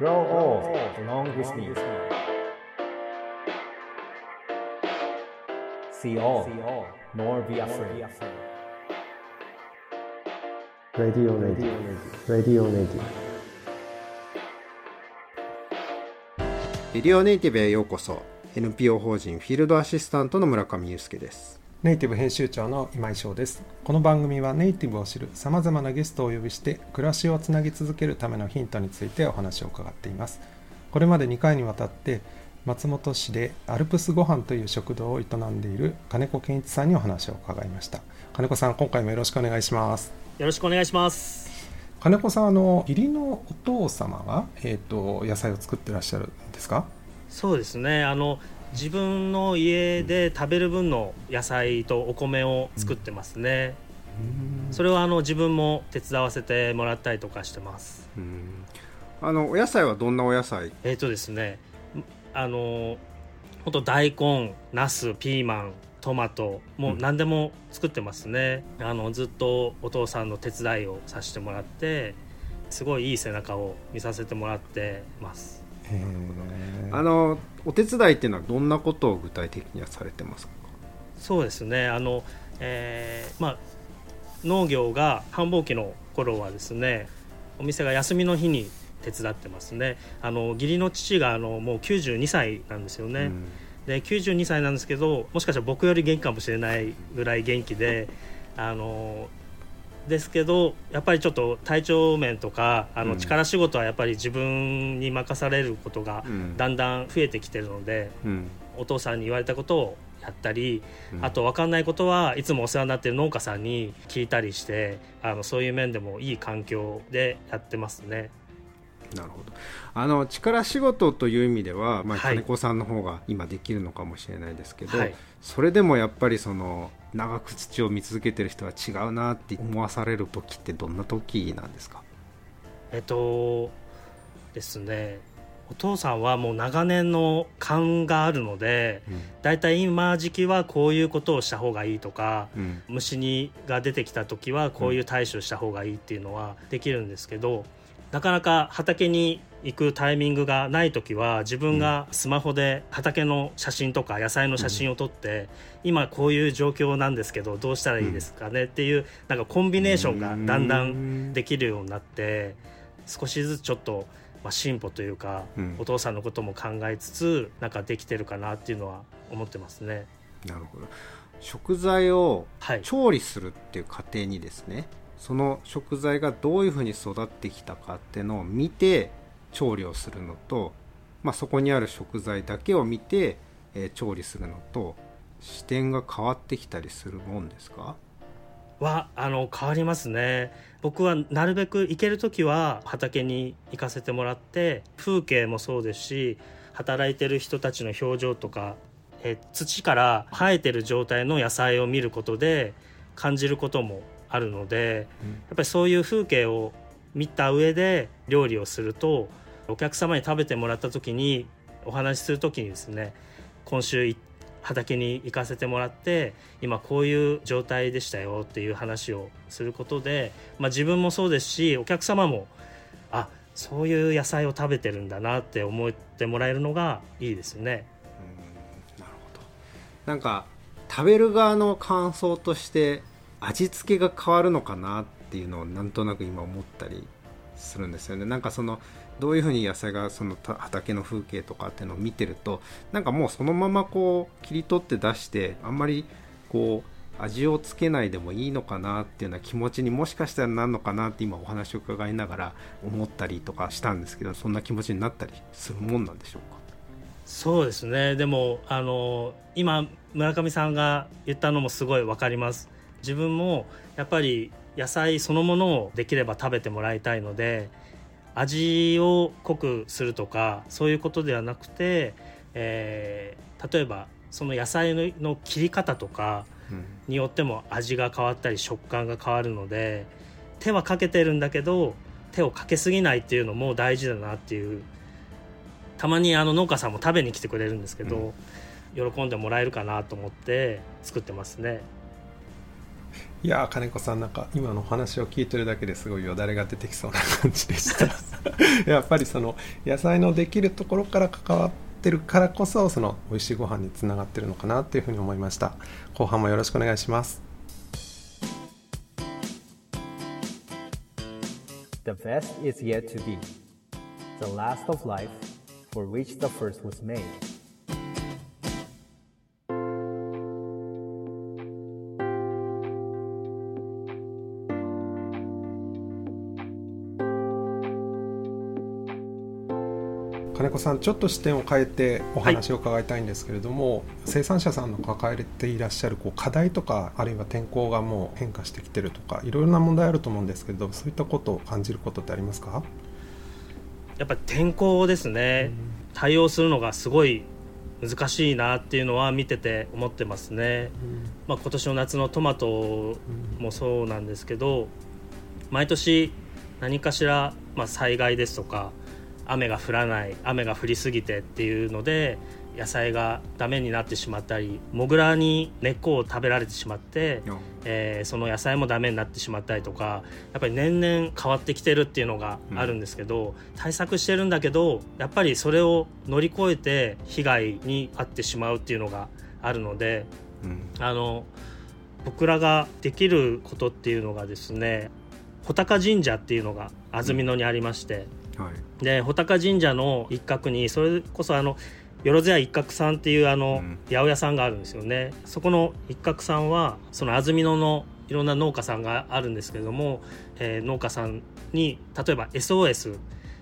Grow old along with me. See all, nor be afraid. Radio Radio Radio Radio レディオネイティブへようこそ NPO 法人フィールドアシスタントの村上祐介ですネイティブ編集長の今井翔です。この番組はネイティブを知るさまざまなゲストをお呼びして暮らしをつなぎ続けるためのヒントについてお話を伺っています。これまで2回にわたって松本市でアルプスごはんという食堂を営んでいる金子健一さんにお話を伺いました。金子さん今回もよろしくお願いします。よろしくお願いします。金子さんあの義理のお父様が、えーと、野菜を作ってらっしゃるんですか？そうですね。あの自分の家で食べる分の野菜とお米を作ってますね、うん、それはあの自分も手伝わせてもらったりとかしてます。あのお野菜はどんなお野菜？えっ、ー、とですねあの本当大根ナスピーマントマトもう何でも作ってますね、うん、あのずっとお父さんの手伝いをさせてもらってすごいいい背中を見させてもらってますあのお手伝いっていうのはどんなことを具体的にはされてますか？そうですね。あの、えー、まあ農業が繁忙期の頃はですねお店が休みの日に手伝ってますね。あの義理の父があのもう92歳なんですよね、うん。で92歳なんですけどもしかしたら僕より元気かもしれないぐらい元気であのですけどやっぱりちょっと体調面とかあの力仕事はやっぱり自分に任されることがだんだん増えてきてるので、うん、お父さんに言われたことをやったり、うん、あと分かんないことはいつもお世話になってる農家さんに聞いたりしてあのそういう面でもいい環境でやってますね。なるほど。あの力仕事という意味では、まあ、金子さんの方が今できるのかもしれないですけど、はい、それでもやっぱりその長く土を見続けてる人は違うなって思わされる時ってどんな時なんですか？えっとですねお父さんはもう長年の勘があるので、うん、だいたい今時期はこういうことをした方がいいとか、うん、虫にが出てきた時はこういう対処した方がいいっていうのはできるんですけど、なかなか畑に行くタイミングがない時は自分がスマホで畑の写真とか野菜の写真を撮って、今こういう状況なんですけどどうしたらいいですかね？っていうなんかコンビネーションがだんだんできるようになって少しずつちょっと、まあ、進歩というか、お父さんのことも考えつつなんかできてるかなっていうのは思ってますね。なるほど。食材を調理するっていう過程にですね、はいその食材がどういうふうに育ってきたかっていうのを見て調理をするのと、まあ、そこにある食材だけを見て、えー、調理するのと視点が変わってきたりするもんですか？はあの変わりますね。僕はなるべく行ける時は畑に行かせてもらって風景もそうですし働いてる人たちの表情とかえ土から生えてる状態の野菜を見ることで感じることもあるので、やっぱりそういう風景を見た上で料理をするとお客様に食べてもらった時にお話しする時にですね今週畑に行かせてもらって今こういう状態でしたよっていう話をすることで、まあ、自分もそうですしお客様もあそういう野菜を食べてるんだなって思ってもらえるのがいいですね。うんなるほどなんか食べる側の感想として味付けが変わるのかなっていうのをなんとなく今思ったりするんですよね。なんかそのどういうふうに野菜がその畑の風景とかっていうのを見てるとなんかもうそのままこう切り取って出してあんまりこう味をつけないでもいいのかなっていうような気持ちにもしかしたらなるのかなって今お話を伺いながら思ったりとかしたんですけどそんな気持ちになったりするもんなんでしょうか？そうですね。でもあの今村上さんが言ったのもすごい分かります。自分もやっぱり野菜そのものをできれば食べてもらいたいので味を濃くするとかそういうことではなくて、えー、例えばその野菜の切り方とかによっても味が変わったり食感が変わるので手はかけてるんだけど手をかけすぎないっていうのも大事だなっていうたまにあの農家さんも食べに来てくれるんですけど、うん、喜んでもらえるかなと思って作ってますね。いやー金子さんなんか今のお話を聞いてるだけですごいよだれが出てきそうな感じでした やっぱりその野菜のできるところから関わってるからこそその美味しいご飯につながってるのかなっていうふうに思いました後半もよろしくお願いします The best is yet to be. The last of life, for which the first was made. さんちょっと視点を変えてお話を伺いたいんですけれども、生産者さんの抱えていらっしゃるこう課題とかあるいは天候がもう変化してきてるとかいろいろな問題あると思うんですけれどそういったことを感じることってありますか？やっぱり天候ですね、対応するのがすごい難しいなっていうのは見てて思ってますね、まあ、今年の夏のトマトもそうなんですけど毎年何かしら、まあ、災害ですとか雨が降らない雨が降りすぎてっていうので野菜がダメになってしまったりモグラに根っこを食べられてしまって、えーその野菜もダメになってしまったりとかやっぱり年々変わってきてるっていうのがあるんですけど、対策してるんだけどやっぱりそれを乗り越えて被害に遭ってしまうっていうのがあるのでうん。あの僕らができることっていうのがですね穂高神社っていうのが安曇野にありまして、はい。で穂高神社の一角にそれこそあのよろずや一角さんっていうあの、うん。八百屋さんがあるんですよね。そこの一角さんはその安曇野のいろんな農家さんがあるんですけれども、えー農家さんに例えば SOS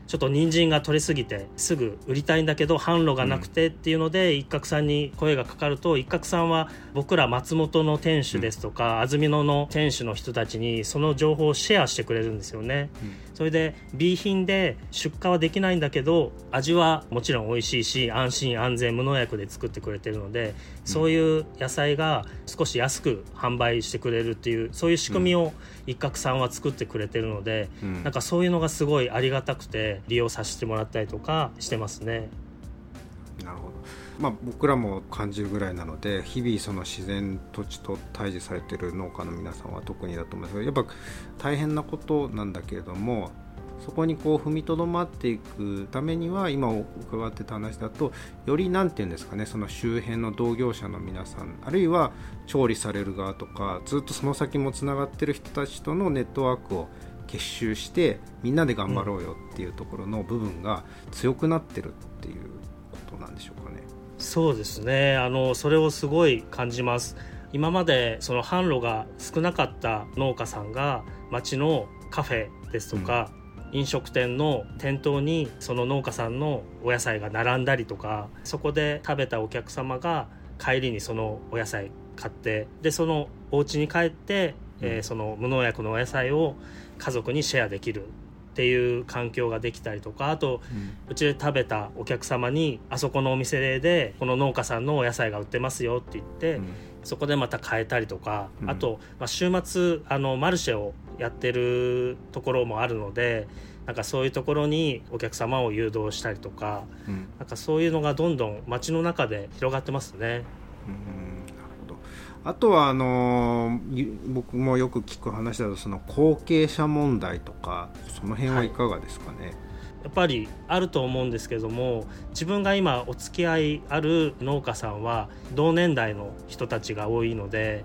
ちょっと人参が取れすぎてすぐ売りたいんだけど販路がなくてっていうので、一角さんに声がかかると一角さんは僕ら松本の店主ですとか、安曇野の店主の人たちにその情報をシェアしてくれるんですよね。それで B 品で出荷はできないんだけど味はもちろん美味しいし安心安全無農薬で作ってくれてるので、そういう野菜が少し安く販売してくれるっていうそういう仕組みを一角さんは作ってくれてるので、うんなんかそういうのがすごいありがたくて利用させてもらったりとかしてますね。なるほど、まあ、僕らも感じるぐらいなので日々その自然土地と対峙されてる農家の皆さんは特にだと思うんですけどやっぱ大変なことなんだけれどもそこにこう踏みとどまっていくためには今伺ってた話だとより何て言うんですかねその周辺の同業者の皆さんあるいは調理される側とかずっとその先もつながってる人たちとのネットワークを結集してみんなで頑張ろうよっていうところの部分が強くなってるっていうことなんでしょうかね。そうですね。あのそれをすごい感じます。今までその販路が少なかった農家さんが町のカフェですとか、飲食店の店頭にその農家さんのお野菜が並んだりとかそこで食べたお客様が帰りにそのお野菜買ってでそのお家に帰って、えーその無農薬のお野菜を家族にシェアできるっていう環境ができたりとかあとうちで食べたお客様にあそこのお店でこの農家さんのお野菜が売ってますよって言って、そこでまた買えたりとか、うん。あと、まあ、週末あのマルシェをやってるところもあるのでなんかそういうところにお客様を誘導したりとかうん。なんかそういうのがどんどん街の中で広がってますね。うん。なるほど。あとはあの僕もよく聞く話だとその後継者問題とかその辺はいかがですかね、やっぱりあると思うんですけども自分が今お付き合いある農家さんは同年代の人たちが多いので、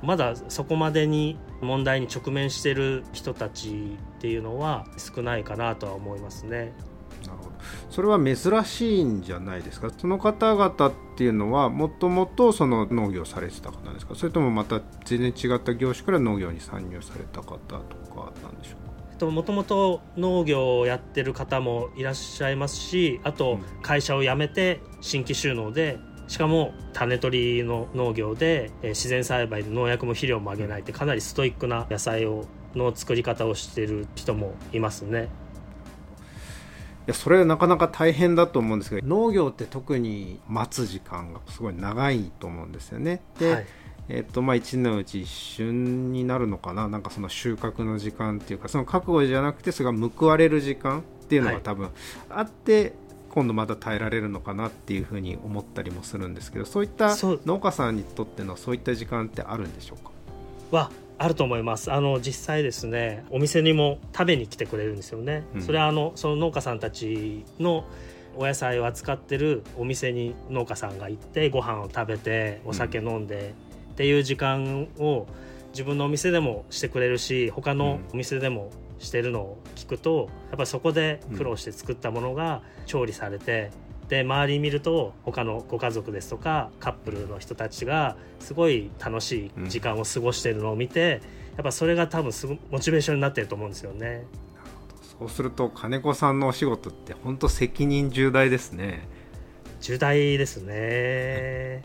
まだそこまでに問題に直面してる人たちっていうのは少ないかなとは思いますね。なるほど。それは珍しいんじゃないですか？その方々っていうのはもともとその農業されてた方なんですか？それともまた全然違った業種から農業に参入された方とかなんでしょうか？もともと農業をやってる方もいらっしゃいますしあとうん会社を辞めて新規収納でしかも種取りの農業でえー自然栽培で農薬も肥料もあげないってかなりストイックな野菜をの作り方をしてる人もいますね。いやそれはなかなか大変だと思うんですけど農業って特に待つ時間がすごい長いと思うんですよね。で、はいえっとまあ、1年のうち一瞬になるのかななんかその収穫の時間っていうかその覚悟じゃなくてそれが報われる時間っていうのはいが多分あって、今度また耐えられるのかなっていうふうに思ったりもするんですけどそういった農家さんにとってのそういった時間ってあるんでしょうか？はあると思います。あの実際ですねお店にも食べに来てくれるんですよね、うん。それはあのその農家さんたちのお野菜を扱ってるお店に農家さんが行ってご飯を食べてお酒飲んでっていう時間を自分のお店でもしてくれるし他のお店でもしてるのを聞くとやっぱりそこで苦労して作ったものが調理されてで周り見ると他のご家族ですとかカップルの人たちがすごい楽しい時間を過ごしているのを見て、やっぱそれが多分すごモチベーションになってると思うんですよね。そうすると金子さんのお仕事って本当責任重大ですね。重大ですね。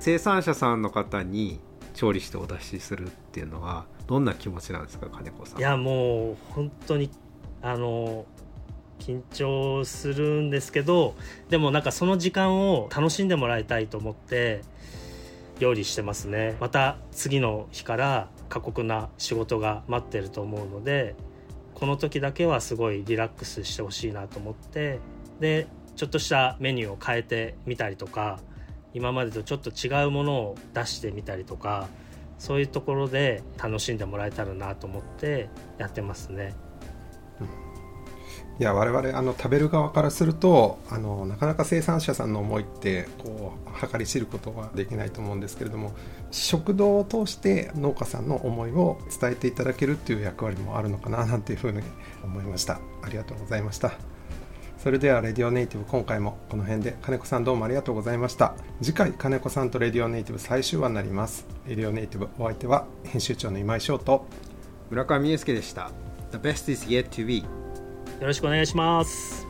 生産者さんの方に調理してお出しするっていうのはどんな気持ちなんですか金子さん。いやもう本当にあの緊張するんですけどでもなんかその時間を楽しんでもらいたいと思って料理してますね。また次の日から過酷な仕事が待ってると思うのでこの時だけはすごいリラックスしてほしいなと思ってでちょっとしたメニューを変えてみたりとか今までとちょっと違うものを出してみたりとかそういうところで楽しんでもらえたらなと思ってやってますね。いや我々あの食べる側からするとあのなかなか生産者さんの思いってこう計り知ることはできないと思うんですけれども食堂を通して農家さんの思いを伝えていただけるっていう役割もあるのかななんていうふうに思いました。ありがとうございました。それではレディオネイティブ今回もこの辺で金子さんどうもありがとうございました。次回金子さんとレディオネイティブ最終話になります。レディオネイティブお相手は編集長の今井翔と村上英介でした。The best is yet to be よろしくお願いします。